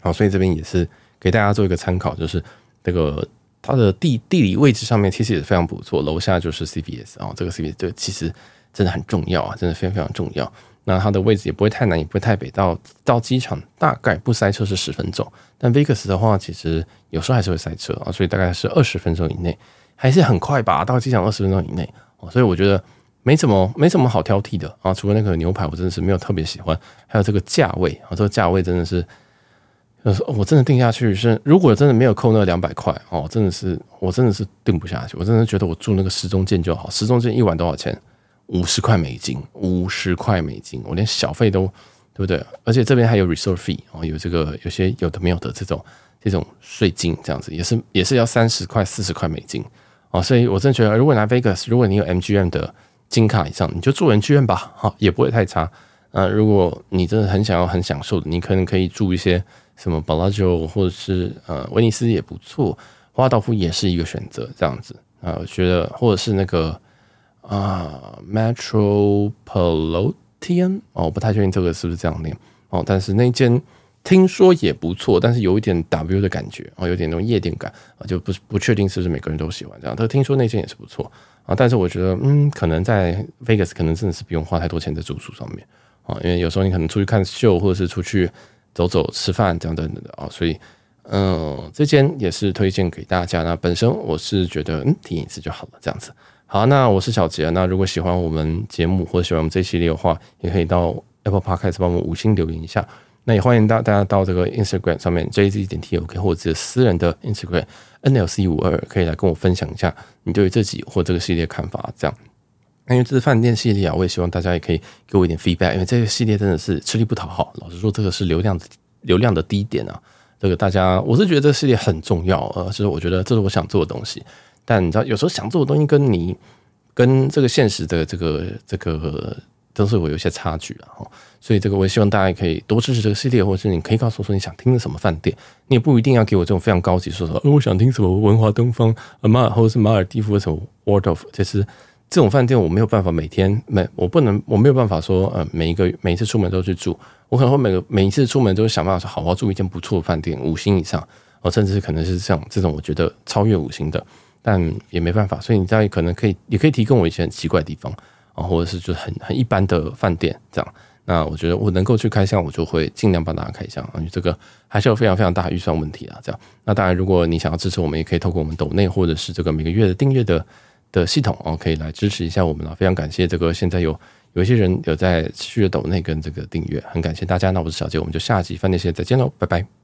好，所以这边也是给大家做一个参考，就是这个它的地地理位置上面其实也是非常不错，楼下就是 C B S 啊，这个 CVS 对，其实真的很重要啊，真的非常非常重要。那它的位置也不会太南，也不会太北，到到机场大概不塞车是十分钟，但 Vegas 的话，其实有时候还是会塞车啊，所以大概是二十分钟以内。还是很快吧，到机场二十分钟以内哦，所以我觉得没什么没什么好挑剔的啊。除了那个牛排，我真的是没有特别喜欢，还有这个价位啊，这个价位真的是，我真的定下去是，如果真的没有扣那两百块哦，真的是我真的是定不下去，我真的觉得我住那个石中剑就好，石中剑一晚多少钱？五十块美金，五十块美金，我连小费都对不对？而且这边还有 resort fee 哦，有这个有些有的没有的这种这种税金，这样子也是也是要三十块四十块美金。哦，所以我真的觉得，如果拿 Vegas，如果你有 MGM 的金卡以上，你就住 MGM 吧，哈，也不会太差。呃，如果你真的很想要很享受的，你可能可以住一些什么 Bellagio 或者是呃威尼斯也不错，华尔道夫也是一个选择，这样子啊、我觉得或者是那个啊、Metropolitan 哦，我不太确定这个是不是这样念哦，但是那间。听说也不错，但是有一点 W 的感觉啊，有点那种夜店感啊，就不不确定是不是每个人都喜欢这样。但听说那间也是不错啊，但是我觉得嗯，可能在 Vegas 可能真的是不用花太多钱在住宿上面啊，因为有时候你可能出去看秀或者是出去走走吃饭这样等等的啊，所以嗯，这间也是推荐给大家。那本身我是觉得嗯，体验一次就好了这样子。好，那我是小杰。那如果喜欢我们节目或者喜欢我们这系列的话，也可以到 Apple Podcast 帮我们五星留言一下。那也欢迎大大家到这个 Instagram 上面 JZ 点 TOK 或者私人的 Instagram NLC 五二可以来跟我分享一下你对于这集或这个系列看法。这样，因为这是饭店系列啊，我也希望大家也可以给我一点 feedback。因为这个系列真的是吃力不讨好，老实说，这个是流量流量的低点啊。这个大家，我是觉得这个系列很重要，呃，就是我觉得这是我想做的东西。但你知道，有时候想做的东西跟你跟这个现实的这个这个。都是会有一些差距啊。所以这个我也希望大家可以多支持这个系列，或者是你可以告诉我说你想听的什么饭店，你也不一定要给我这种非常高级，说说，呃，我想听什么文华东方啊马尔或者是马尔地夫什么 Waldorf，就是这种饭店我没有办法每天每我不能我没有办法说呃每一个每一次出门都去住，我可能会每个每一次出门都想办法说好好住一间不错的饭店，五星以上，哦，甚至可能是像这种我觉得超越五星的。但也没办法，所以你大概可能可以，也可以提供我一些很奇怪的地方啊，或者是就很很一般的饭店这样。那我觉得我能够去开箱，我就会尽量帮大家开箱啊。因为这个还是有非常非常大预算问题啊，这样。那当然，如果你想要支持我们，也可以透过我们抖内或者是这个每个月的订阅的的系统哦，可以来支持一下我们啊。非常感谢这个现在有有一些人有在持续的抖内跟这个订阅，很感谢大家。那我是小杰，我们就下集饭店系列再见喽，拜拜。